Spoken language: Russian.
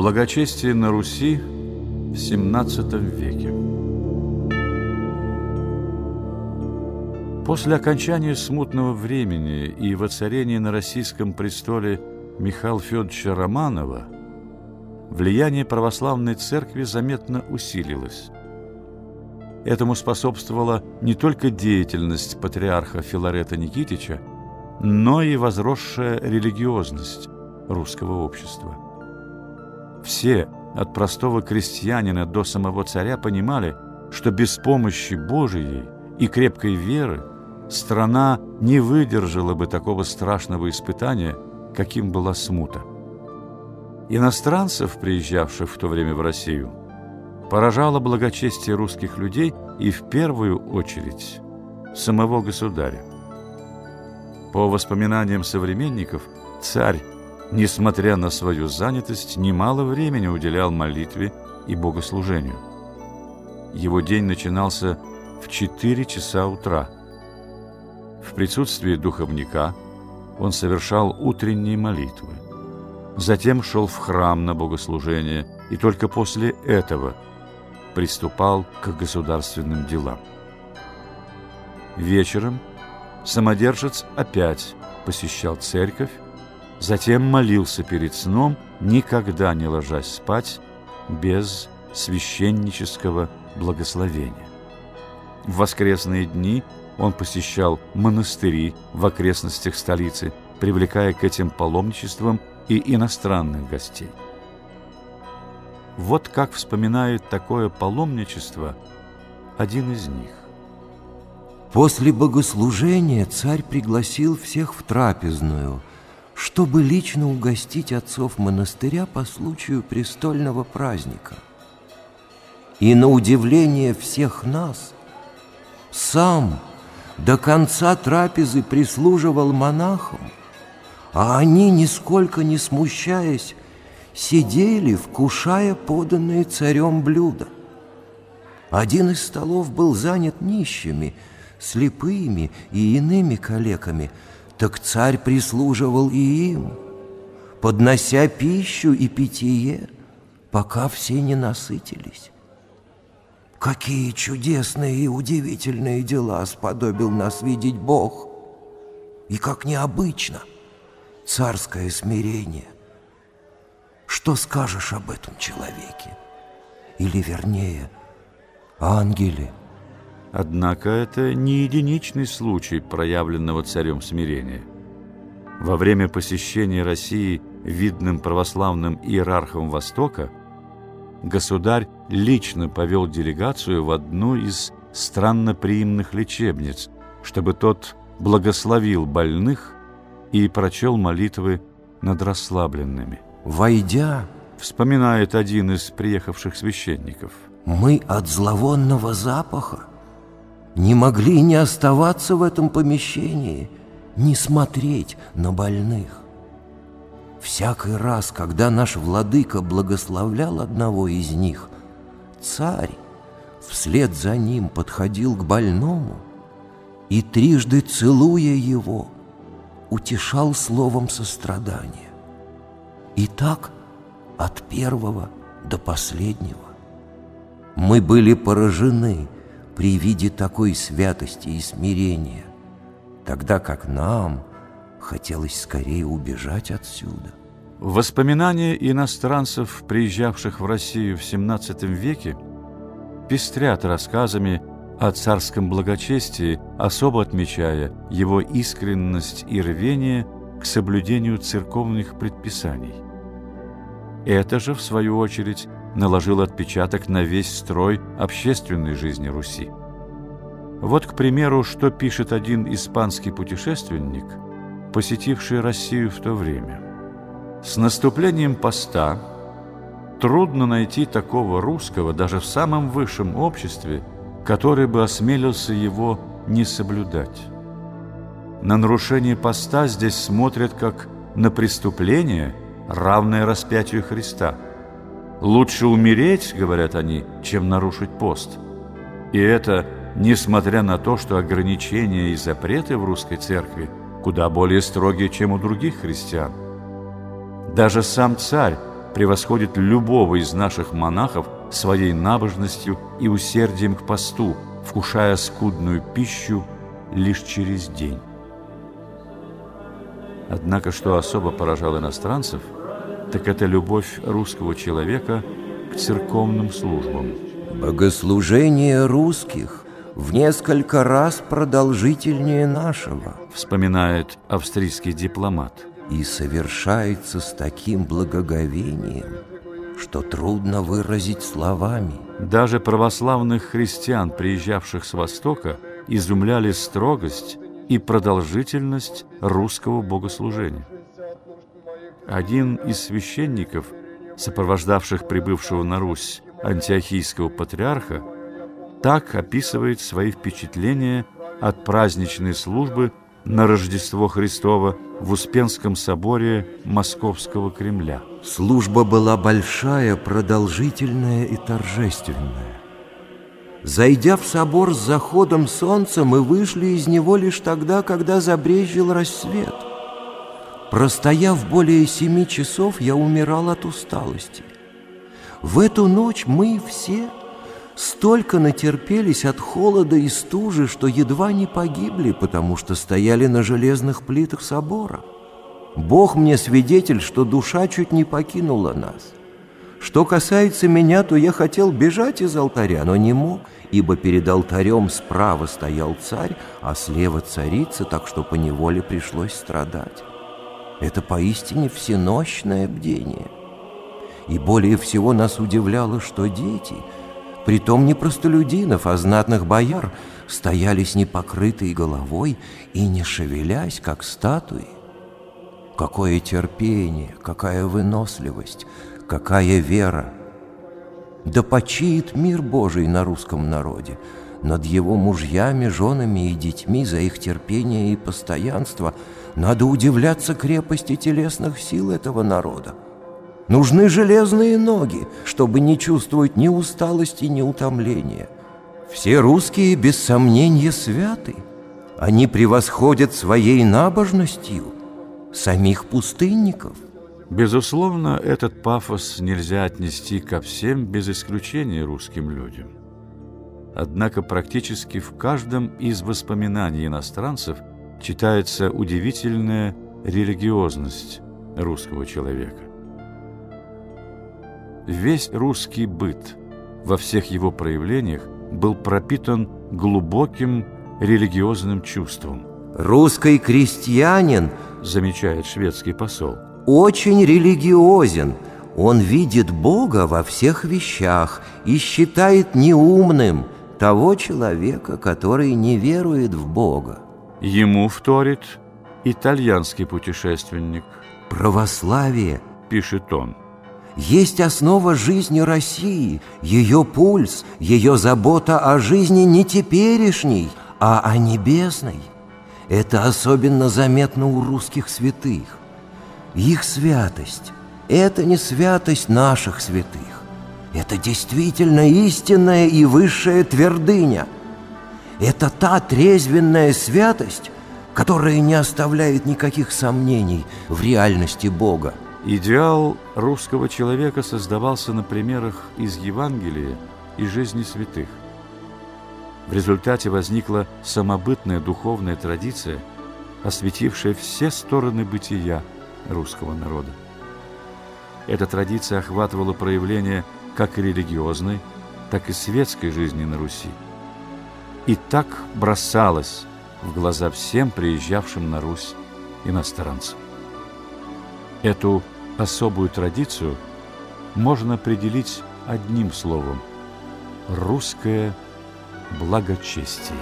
Благочестие на Руси в XVII веке. После окончания смутного времени и воцарения на российском престоле Михаила Федоровича Романова влияние православной церкви заметно усилилось. Этому способствовала не только деятельность патриарха Филарета Никитича, но и возросшая религиозность русского общества. Все, от простого крестьянина до самого царя, понимали, что без помощи Божией и крепкой веры страна не выдержала бы такого страшного испытания, каким была смута. Иностранцев, приезжавших в то время в Россию, поражало благочестие русских людей и в первую очередь самого государя. По воспоминаниям современников, царь, несмотря на свою занятость, немало времени уделял молитве и богослужению. Его день начинался в 4 часа утра – в присутствии духовника он совершал утренние молитвы. Затем шел в храм на богослужение и только после этого приступал к государственным делам. Вечером самодержец опять посещал церковь, затем молился перед сном, никогда не ложась спать без священнического благословения. В воскресные дни – он посещал монастыри в окрестностях столицы, привлекая к этим паломничествам и иностранных гостей. Вот как вспоминает такое паломничество один из них. После богослужения царь пригласил всех в трапезную, чтобы лично угостить отцов монастыря по случаю престольного праздника. И на удивление всех нас, сам до конца трапезы прислуживал монахам, а они, нисколько не смущаясь, сидели, вкушая поданные царем блюда. Один из столов был занят нищими, слепыми и иными калеками, так царь прислуживал и им, поднося пищу и питье, пока все не насытились. Какие чудесные и удивительные дела сподобил нас видеть Бог! И как необычно царское смирение! Что скажешь об этом человеке? Или, вернее, ангеле? Однако это не единичный случай проявленного царем смирения. Во время посещения России видным православным иерархом Востока государь лично повел делегацию в одну из странноприимных лечебниц, чтобы тот благословил больных и прочел молитвы над расслабленными. «Войдя, — вспоминает один из приехавших священников, — мы от зловонного запаха не могли не оставаться в этом помещении, не смотреть на больных. Всякий раз, когда наш владыка благословлял одного из них, царь вслед за ним подходил к больному и, трижды целуя его, утешал словом сострадания. И так от первого до последнего. Мы были поражены при виде такой святости и смирения, тогда как нам – Хотелось скорее убежать отсюда. Воспоминания иностранцев, приезжавших в Россию в XVII веке, пестрят рассказами о царском благочестии, особо отмечая его искренность и рвение к соблюдению церковных предписаний. Это же, в свою очередь, наложило отпечаток на весь строй общественной жизни Руси. Вот, к примеру, что пишет один испанский путешественник – посетившие Россию в то время. С наступлением поста трудно найти такого русского даже в самом высшем обществе, который бы осмелился его не соблюдать. На нарушение поста здесь смотрят как на преступление, равное распятию Христа. Лучше умереть, говорят они, чем нарушить пост. И это несмотря на то, что ограничения и запреты в русской церкви – куда более строгие, чем у других христиан. Даже сам царь превосходит любого из наших монахов своей набожностью и усердием к посту, вкушая скудную пищу лишь через день. Однако, что особо поражало иностранцев, так это любовь русского человека к церковным службам. Богослужение русских в несколько раз продолжительнее нашего, вспоминает австрийский дипломат. И совершается с таким благоговением, что трудно выразить словами. Даже православных христиан, приезжавших с Востока, изумляли строгость и продолжительность русского богослужения. Один из священников, сопровождавших прибывшего на Русь антиохийского патриарха, так описывает свои впечатления от праздничной службы на Рождество Христово в Успенском соборе Московского Кремля. Служба была большая, продолжительная и торжественная. Зайдя в собор с заходом солнца, мы вышли из него лишь тогда, когда забрезжил рассвет. Простояв более семи часов, я умирал от усталости. В эту ночь мы все столько натерпелись от холода и стужи, что едва не погибли, потому что стояли на железных плитах собора. Бог мне свидетель, что душа чуть не покинула нас. Что касается меня, то я хотел бежать из алтаря, но не мог, ибо перед алтарем справа стоял царь, а слева царица, так что по неволе пришлось страдать. Это поистине всенощное бдение. И более всего нас удивляло, что дети, притом не простолюдинов, а знатных бояр, стояли с непокрытой головой и не шевелясь, как статуи. Какое терпение, какая выносливость, какая вера! Да почиет мир Божий на русском народе, над его мужьями, женами и детьми за их терпение и постоянство. Надо удивляться крепости телесных сил этого народа. Нужны железные ноги, чтобы не чувствовать ни усталости, ни утомления. Все русские, без сомнения, святы. Они превосходят своей набожностью самих пустынников. Безусловно, этот пафос нельзя отнести ко всем без исключения русским людям. Однако практически в каждом из воспоминаний иностранцев читается удивительная религиозность русского человека. Весь русский быт во всех его проявлениях был пропитан глубоким религиозным чувством. «Русский крестьянин, — замечает шведский посол, — очень религиозен. Он видит Бога во всех вещах и считает неумным того человека, который не верует в Бога. Ему вторит итальянский путешественник. «Православие, — пишет он, — есть основа жизни России, ее пульс, ее забота о жизни не теперешней, а о небесной. Это особенно заметно у русских святых. Их святость – это не святость наших святых. Это действительно истинная и высшая твердыня. Это та трезвенная святость, которая не оставляет никаких сомнений в реальности Бога. Идеал русского человека создавался на примерах из Евангелия и жизни святых. В результате возникла самобытная духовная традиция, осветившая все стороны бытия русского народа. Эта традиция охватывала проявления как и религиозной, так и светской жизни на Руси. И так бросалась в глаза всем приезжавшим на Русь иностранцам. Эту особую традицию можно определить одним словом – русское благочестие.